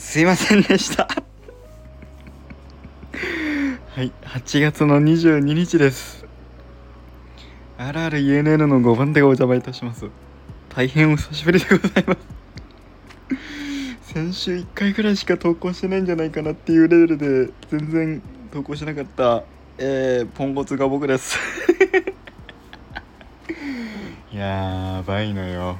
すいませんでした。はい8月の22日です。あるある ENN の5番手がお邪魔いたします。大変お久しぶりでございます。先週1回ぐらいしか投稿してないんじゃないかなっていうレベルで全然投稿しなかったえー、ポンコツが僕です。やばいのよ。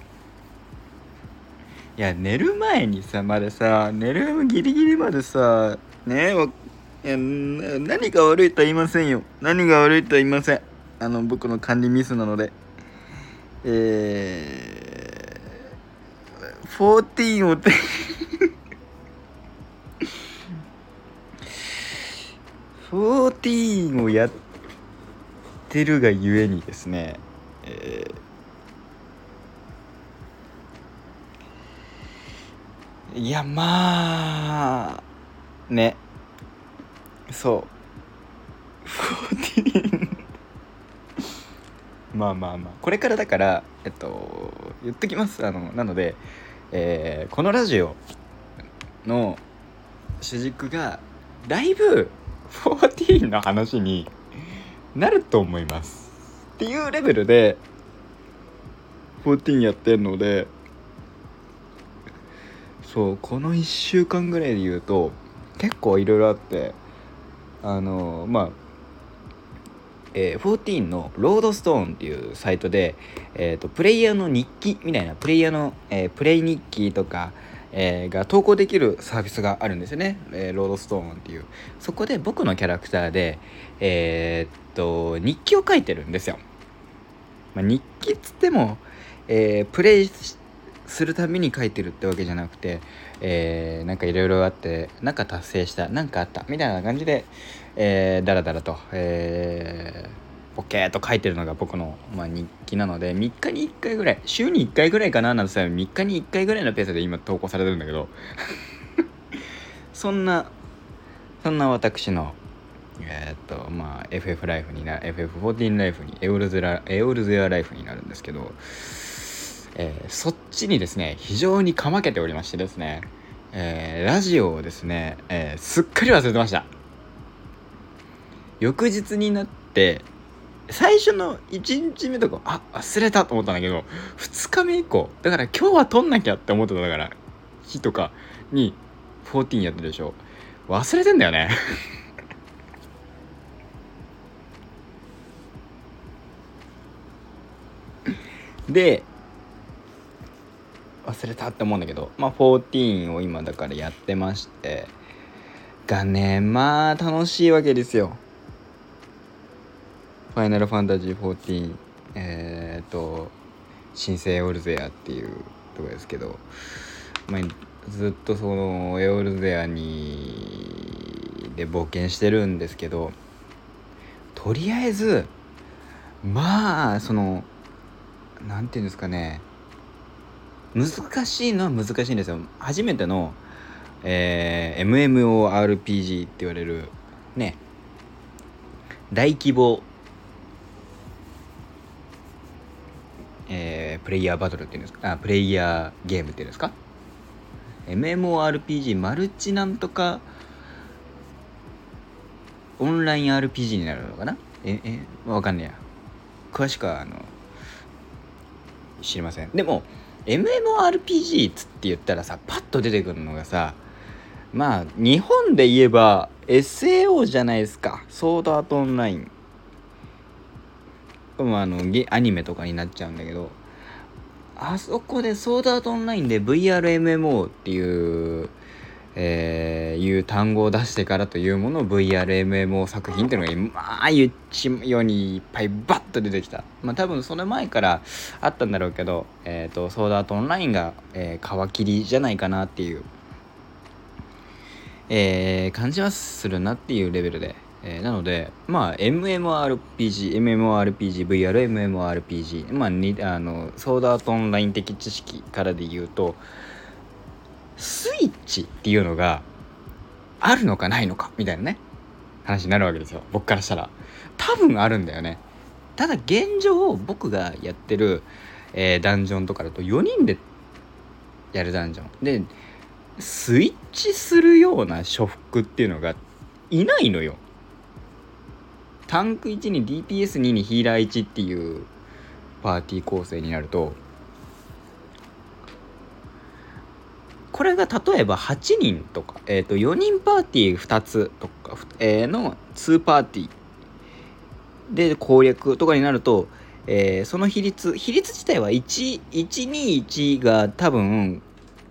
いや寝る前にさまでさ寝るギリギリまでさねいや何が悪いとは言いませんよ。何が悪いとは言いません。あの僕の管理ミスなので。えー、14を14 をやってるがゆえにですね、えー、いやまあね。そう。まあまあまあ。これからだからえっと言っときます。あのなので、えー、このラジオの主軸がだいぶ14の話になると思います。っていうレベルで14やってんのでそうこの1週間ぐらいで言うと結構いろいろあってあのまあえー、14のロードストーンっていうサイトで、えーと、プレイヤーの日記みたいなプレイヤーの、えー、プレイ日記とか、えー、が投稿できるサービスがあるんですよね、えー、ロードストーンっていう。そこで僕のキャラクターでえー、っと日記を書いてるんですよ、まあ、日記っつっても、え、プレイしするために書いてるってわけじゃなくて、えー、なんかいろいろあってなんか達成したなんかあったみたいな感じで、えー、だらだらと、えー、ポケーと書いてるのが僕の、まあ、日記なので3日に1回ぐらい週に1回ぐらいかななんてさ3日に1回ぐらいのペースで今投稿されてるんだけど そんなそんな私のえー、っとまあ FF ライフにな FF14 ライフにエオルゼラエオルゼアライフになるんですけどえー、そっちにですね非常にかまけておりましてですね、えー、ラジオをですね、えー、すっかり忘れてました。翌日になって最初の1日目とかあ忘れたと思ったんだけど2日目以降だから今日は撮んなきゃって思ってただから日とかに14やってるでしょ。忘れてんだよね。で忘れたって思うんだけどまあ14を今だからやってましてがねまあ楽しいわけですよ。ファイナルファンタジー14えっ、ー、と新生エオルゼアっていうとこですけど、まあ、ずっとそのエオルゼアにで冒険してるんですけどとりあえずまあその何て言うんですかね難しいのは難しいんですよ。初めての、えー、MMORPG って言われるね大規模、えー、プレイヤーバトルっていうんですか？あプレイヤーゲームっていうんですか？MMORPG マルチなんとかオンライン RPG になるのかな？ええわかんねえや。詳しくはあの知りません。でも MMORPG つって言ったらさパッと出てくるのがさまあ日本で言えば SAO じゃないですか。ソードアートオンライン。まあ、あのアニメとかになっちゃうんだけど。あそこでソードアートオンラインで VRMMO っていうえー、いう単語を出してからというものを VRMMO 作品っていうのがまあ言っちようにいっぱいバッと出てきた。まあ多分その前からあったんだろうけどえっ、ー、とソードアートオンラインが、えー、皮切りじゃないかなっていう、えー、感じはするなっていうレベルで、えー、なのでまあ MMORPG MMORPG VRMMORPG まあにあのソードアートオンライン的知識からで言うとスイッチっていうのがあるのかないのかみたいなね話になるわけですよ。僕からしたら。多分あるんだよね。ただ現状僕がやってる、えー、ダンジョンとかだと4人でやるダンジョン。でスイッチするような初服っていうのがいないのよ。タンク1に DPS2 にヒーラー1っていうパーティー構成になるとこれが例えば8人とか、えー、と4人パーティー2つとか、えー、の2パーティー。で攻略とかになると、えー、その比率比率自体は121が多分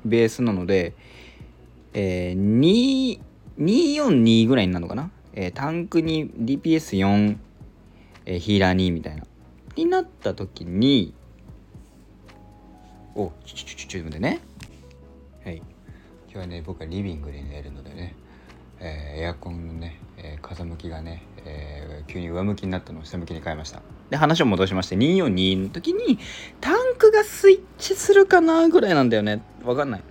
ベースなので、えー、242ぐらいになるのかな、えー、タンクに DPS4、えー、ヒーラー2みたいな。になった時におちょちょちょちょ待ってね。日はね僕はリビングで寝るのでね、えー、エアコンのね、えー、風向きがね、えー、急に上向きになったのを下向きに変えました。で話を戻しまして242の時にタンクがスイッチするかなぐらいなんだよね。わかんない。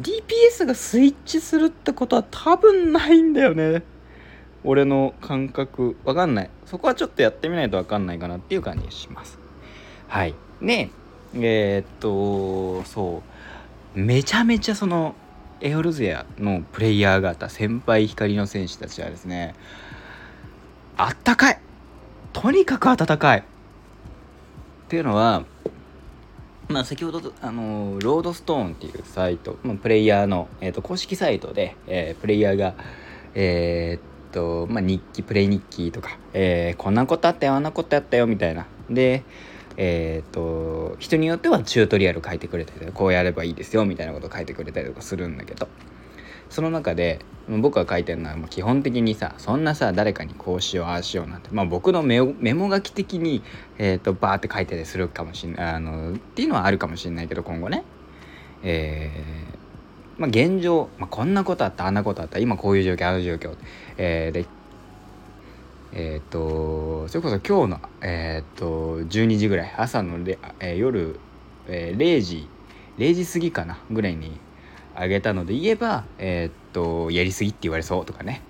DPS がスイッチするってことは多分ないんだよね。俺の感覚。わかんない。そこはちょっとやってみないとわかんないかなっていう感じがします。はい。でえー、っとそう。めちゃめちゃそのエオルゼアのプレイヤー方先輩光の選手たちはですねあったかい。とにかく暖かい。っていうのはまあ、先ほどあのロードストーンっていうサイト、まあ、プレイヤーの、えーと、公式サイトで、えー、プレイヤーが、えー、っとまあ、日記プレイ日記とか、えー、こんなことあったよあんなことあったよみたいな。でえっと人によってはチュートリアル書いてくれたりこうやればいいですよみたいなこと書いてくれたりとかするんだけどその中で僕が書いてるのはもう基本的にさそんなさ誰かにこうしようああしようなんてまあ僕のメモ書き的に、えーと、バーって書いてたりするかもしんないあのっていうのはあるかもしれないけど今後ね。えー、まあ現状、まあ、こんなことあったあんなことあった今こういう状況ある状況、えー、でえっ、ー、とそれこそ今日の、えっ、ー、と12時ぐらい朝のレ、えー、夜、えー、0時0時過ぎかなぐらいにあげたので言えば、え、っとやりすぎって言われそうとかね、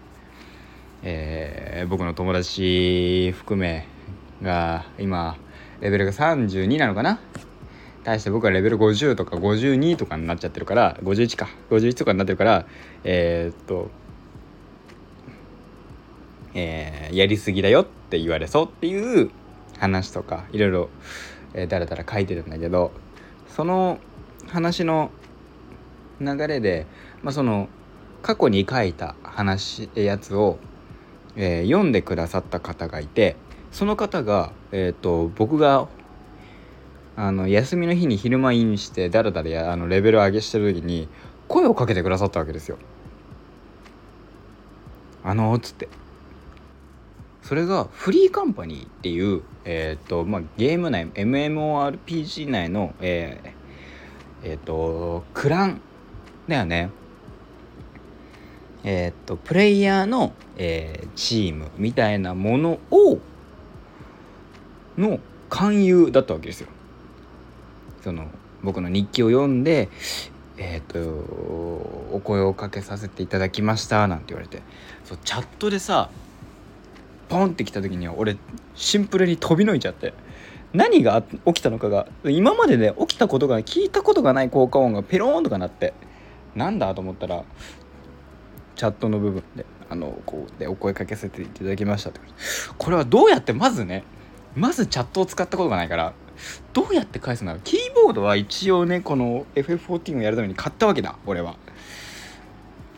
え、僕の友達含めが今レベルが32なのかな。対して僕はレベル50とか52とかになっちゃってるから51か51とかになってるからえ、っとえー、やりすぎだよって言われそうっていう話とかいろいろ、えー、だらだら書いてるんだけどその話の流れで、まあ、その過去に書いた話やつを、えー、読んでくださった方がいてその方が、えーと、僕があの休みの日に昼間インしてだらだらあのレベル上げしてる時に声をかけてくださったわけですよ。あのー、つってそれがフリーカンパニーっていう、えーとまあ、ゲーム内 MMORPG 内の、えーえーとクランだよねえー、っとプレイヤーの、えー、チームみたいなものをの勧誘だったわけですよ。その僕の日記を読んでえっ、とお声をかけさせていただきましたなんて言われてそうチャットでさポンって来た時には俺シンプルに飛びのいちゃって。何が起きたのかが今までで、ね、起きたことが聞いたことがない効果音がペローンとかなって。なんだと思ったらチャットの部分であのこうでお声かけさせていただきましたって。これはどうやってまずねまずチャットを使ったことがないからどうやって返すんだろう。キーボードは一応ねこの FF14 をやるために買ったわけだ俺は。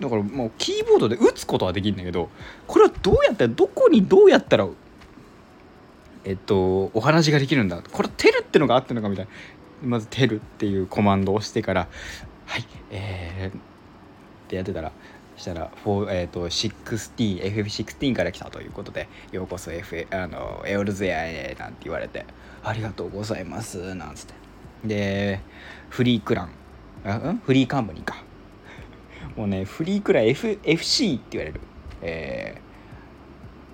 だからもうキーボードで打つことはできるんだけどこれはどうやったらどこにどうやったらえっとお話ができるんだこれテルってのがあってるのかみたいな。まずテルっていうコマンドを押してからはいえー、ってやってたらしたら、えーと、16FF16 から来たということでようこそ、F、あのエオルゼアへなんて言われてありがとうございますなんつって。でフリークランあん？フリーカンパニか。もうねフリークラン、F、FC って言われる。え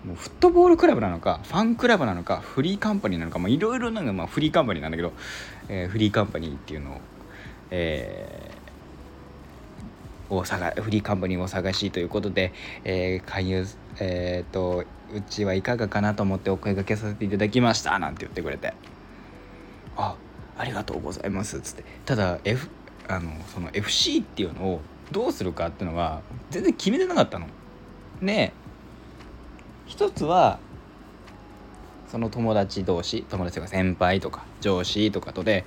ー、もうフットボールクラブなのかファンクラブなのかフリーカンパニーなのかいろいろなんかまあフリーカンパニーなんだけど、えー、フリーカンパニーっていうのを、えを探フリーカンパニーを探しということで、えー、勧誘えっ、ー、とうちはいかがかなと思ってお声がけさせていただきましたなんて言ってくれて。あありがとうございますっつって。ただ、F、あのその FC っていうのをどうするかっていうのは全然決めてなかったの。で一つはその友達同士友達とか先輩とか上司とかとで、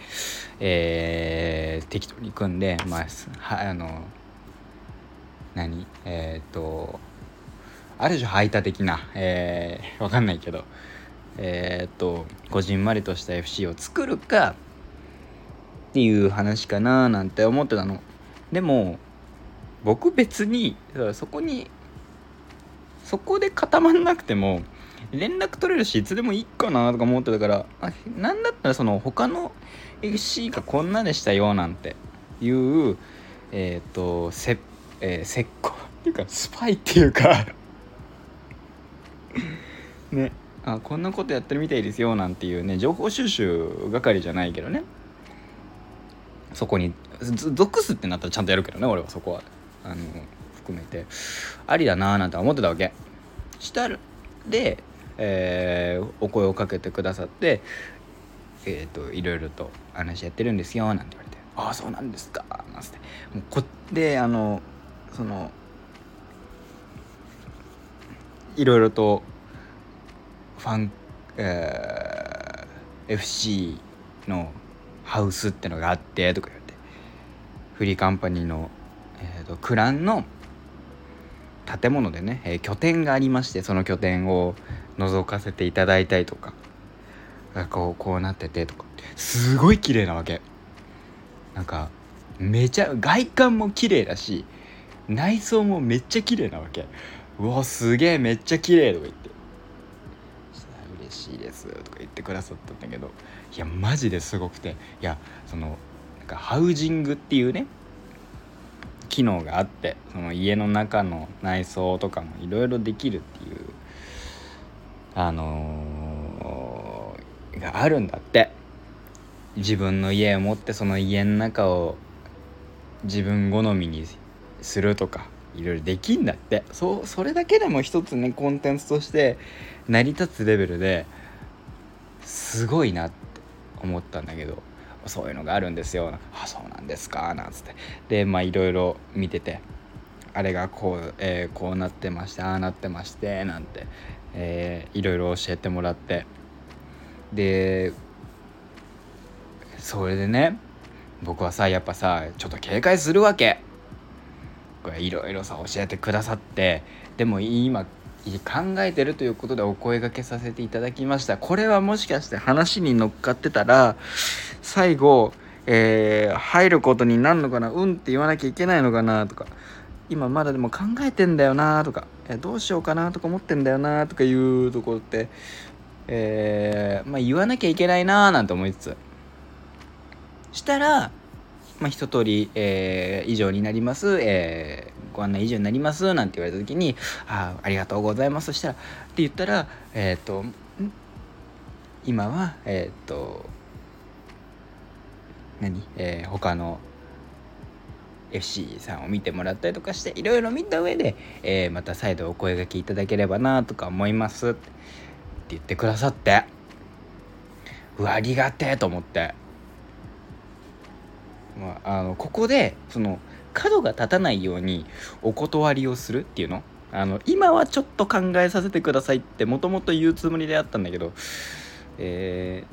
えー、適当に組んでまあはあの何えっ、とある種排他的な、えー、わかんないけどえっ、とこじんまりとした FC を作るかっていう話かななんて思ってたのでも僕別にそこにそこで固まんなくても連絡取れるしいつでもいいかなとか思ってたからあなんだったらその他の FC がこんなでしたよなんていうえっ、ー、とせっ、えー、石膏っていうかスパイっていうか ねあこんなことやってるみたいですよなんていうね情報収集係じゃないけどね。そこに属すってなったらちゃんとやるけどね俺はそこは。あの含めてありだなーなんて思ってたわけ。したで、えー、お声をかけてくださってえっ、ー、といろいろと話やってるんですよなんて言われて「ああそうなんですか」なんつって。もうこであのそのいろいろとファン、えー、FC のハウスってのがあってとか言って。フリーカンパニーの、クランの建物でね、えー、拠点がありましてその拠点を覗かせていただいたりとかこうこうなっててとか。すごい綺麗なわけ。なんかめちゃ外観も綺麗だし内装もめっちゃ綺麗なわけ。うわすげえめっちゃ綺麗とか言って。嬉しいですとか言ってくださったんだけど。いやマジですごくて。いやそのなんかハウジングっていうね機能があってその家の中の内装とかもいろいろできるっていうあのー、があるんだって。自分の家を持ってその家の中を自分好みにするとかいろいろできんだって。そうそれだけでも一つねコンテンツとして成り立つレベルですごいなって思ったんだけど。そういうのがあるんですよ。あそうなんですか。なんつって。でまあいろいろ見ててあれがこう、えー、こうなってましてああなってましてなんて、えー、いろいろ教えてもらって。でそれでね僕はさやっぱさちょっと警戒するわけ。いろいろさ教えてくださって。でも今考えてるということでお声がけさせていただきました。これはもしかして話に乗っかってたら最後、えー、入ることになるのかな？うんって言わなきゃいけないのかなとか。今まだでも考えてんだよなとか、えどうしようかなとか思ってんだよなとかいうところって、えー、まあ、言わなきゃいけないななんて思いつつ。したらまあ、一通り、えー、以上になります、えー、ご案内以上になりますなんて言われた時に「あありがとうございます」そしたらって言ったらえっ、ー、と今はえっ、ー、と何、えー、他の FC さんを見てもらったりとかしていろいろ見た上で、えー、また再度お声がけいただければなとか思いますって言ってくださってうわありがてえと思って。まあ、あのここでその角が立たないようにお断りをするっていうの？あの今はちょっと考えさせてくださいってもともと言うつもりであったんだけど、え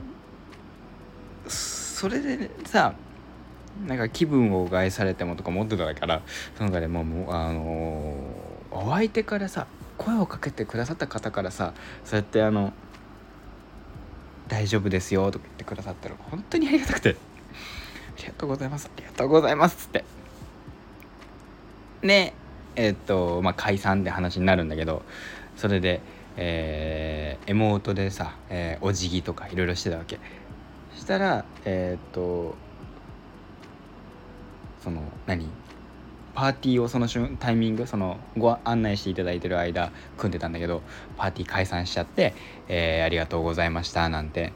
ー、それでさなんか気分を害されてもとか思ってたからその中でもうあのー、お相手からさ声をかけてくださった方からさそうやってあの「大丈夫ですよ」とか言ってくださったら本当にありがたくて。ありがとうございますありがとうございます」っつってでえー、っとまあ解散って話になるんだけどそれでえー、エモートでさ、えー、お辞儀とかいろいろしてたわけしたらえー、っとその何？パーティーをその瞬タイミングそのご案内していただいてる間組んでたんだけどパーティー解散しちゃって「えー、ありがとうございました」なんて。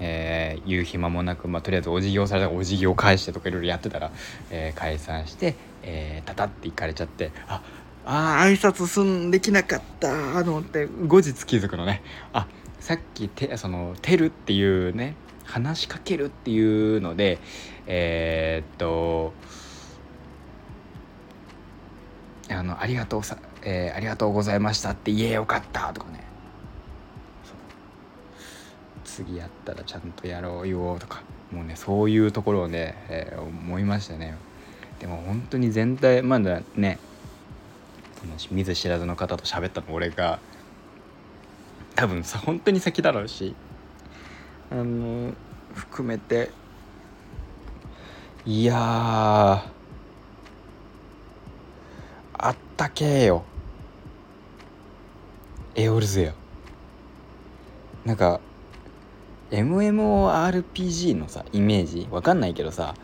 えー、言う暇もなく、まあ、とりあえずお辞儀をされたらお辞儀を返してとかいろいろやってたら、えー、解散して、えー、たたって行かれちゃってああ挨拶すんできなかったと思って後日気づくのね。あさっきてその「てる」っていうね話しかけるっていうのでえー、っとあのありがとうさ、えー、ありがとうございましたって言えよかったとかね。次やったらちゃんとやろうよとかもうねそういうところをね、えー、思いましたね。でも本当に全体まだねその見ず知らずの方と喋ったの俺が多分さ本当に先だろうしあの含めて。いやあったけえよ。エオルゼよ。なんか MMORPG のさイメージ？わかんないけどさ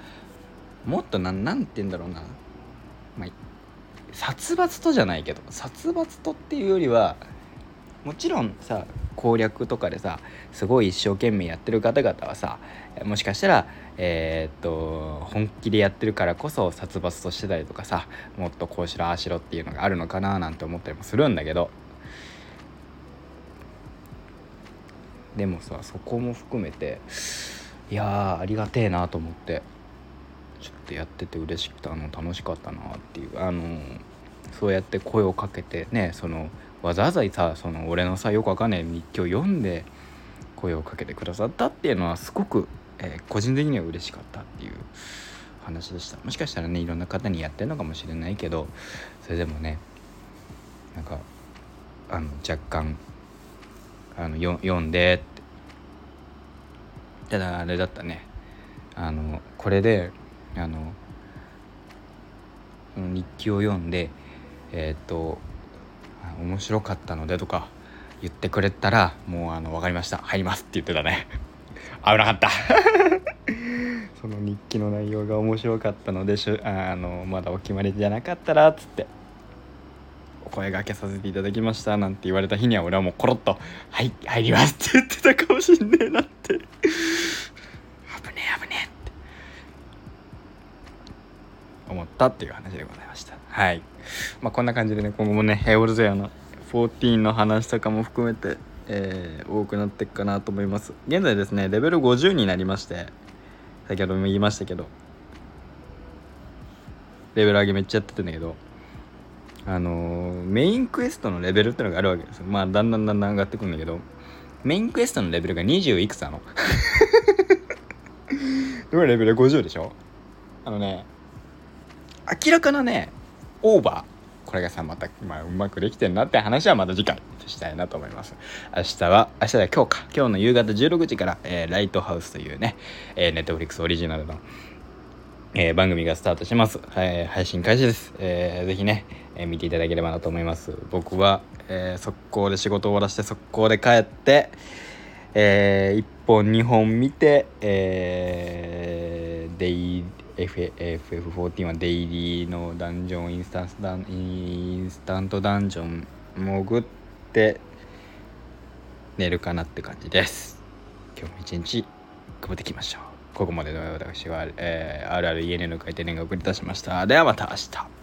もっとなんなんて言うんだろうな、まあ、殺伐とじゃないけど殺伐とっていうよりはもちろんさ攻略とかでさすごい一生懸命やってる方々はさもしかしたらえー、っと本気でやってるからこそ殺伐としてたりとかさもっとこうしろああしろっていうのがあるのかななんて思ったりもするんだけど。でもさそこも含めていやありがてえなと思ってちょっとやってて嬉しくてあの楽しかったなっていうあのそうやって声をかけてねそのわざわざさその俺のさよくわかんない日記を読んで声をかけてくださったっていうのはすごく、えー、個人的には嬉しかったっていう話でした。もしかしたらねいろんな方にやってるのかもしれないけどそれでもねなんかあの若干あのよ読んでってただあれだったねあのこれであの日記を読んでえっ、と面白かったのでとか言ってくれたらもうあの分かりました。入りますって言ってたね。危なかった。その日記の内容が面白かったのでしゅあのまだお決まりじゃなかったらっつってお声がけさせていただきましたなんて言われた日には俺はもうコロッと「はい入ります」って言ってたかもしんねえなって。危ねえ危ねえって思ったっていう話でございました。はい。まあこんな感じでね今後もねヘオルゼアの14の話とかも含めて、えー、多くなっていくかなと思います。現在ですねレベル50になりまして先ほども言いましたけどレベル上げめっちゃやってたんだけどあのー、メインクエストのレベルってのがあるわけですよ。まあだんだんだんだん上がってくんだけどメインクエストのレベルが20いくつなの？でもレベル50でしょ？あのね明らかなねオーバー。これがさまた、まあ、うまくできてんなって話はまた次回したいなと思います明日は明日は今日か今日の夕方16時から、えー、ライトハウスというね、えー、ネットフリックスオリジナルのえー、番組がスタートします。えー、配信開始です。えー、ぜひね、えー、見ていただければなと思います。僕は、えー、速攻で仕事を終わらせて速攻で帰って、えー、1本2本見て、えー、デイ FF14 はデイリーのダンジョンインスタンスダンインスタントダンジョン潜って寝るかなって感じです。今日も一日頑張っていきましょう。ここまでの私は、えー、RRENN の回転が送り出しました。ではまた明日。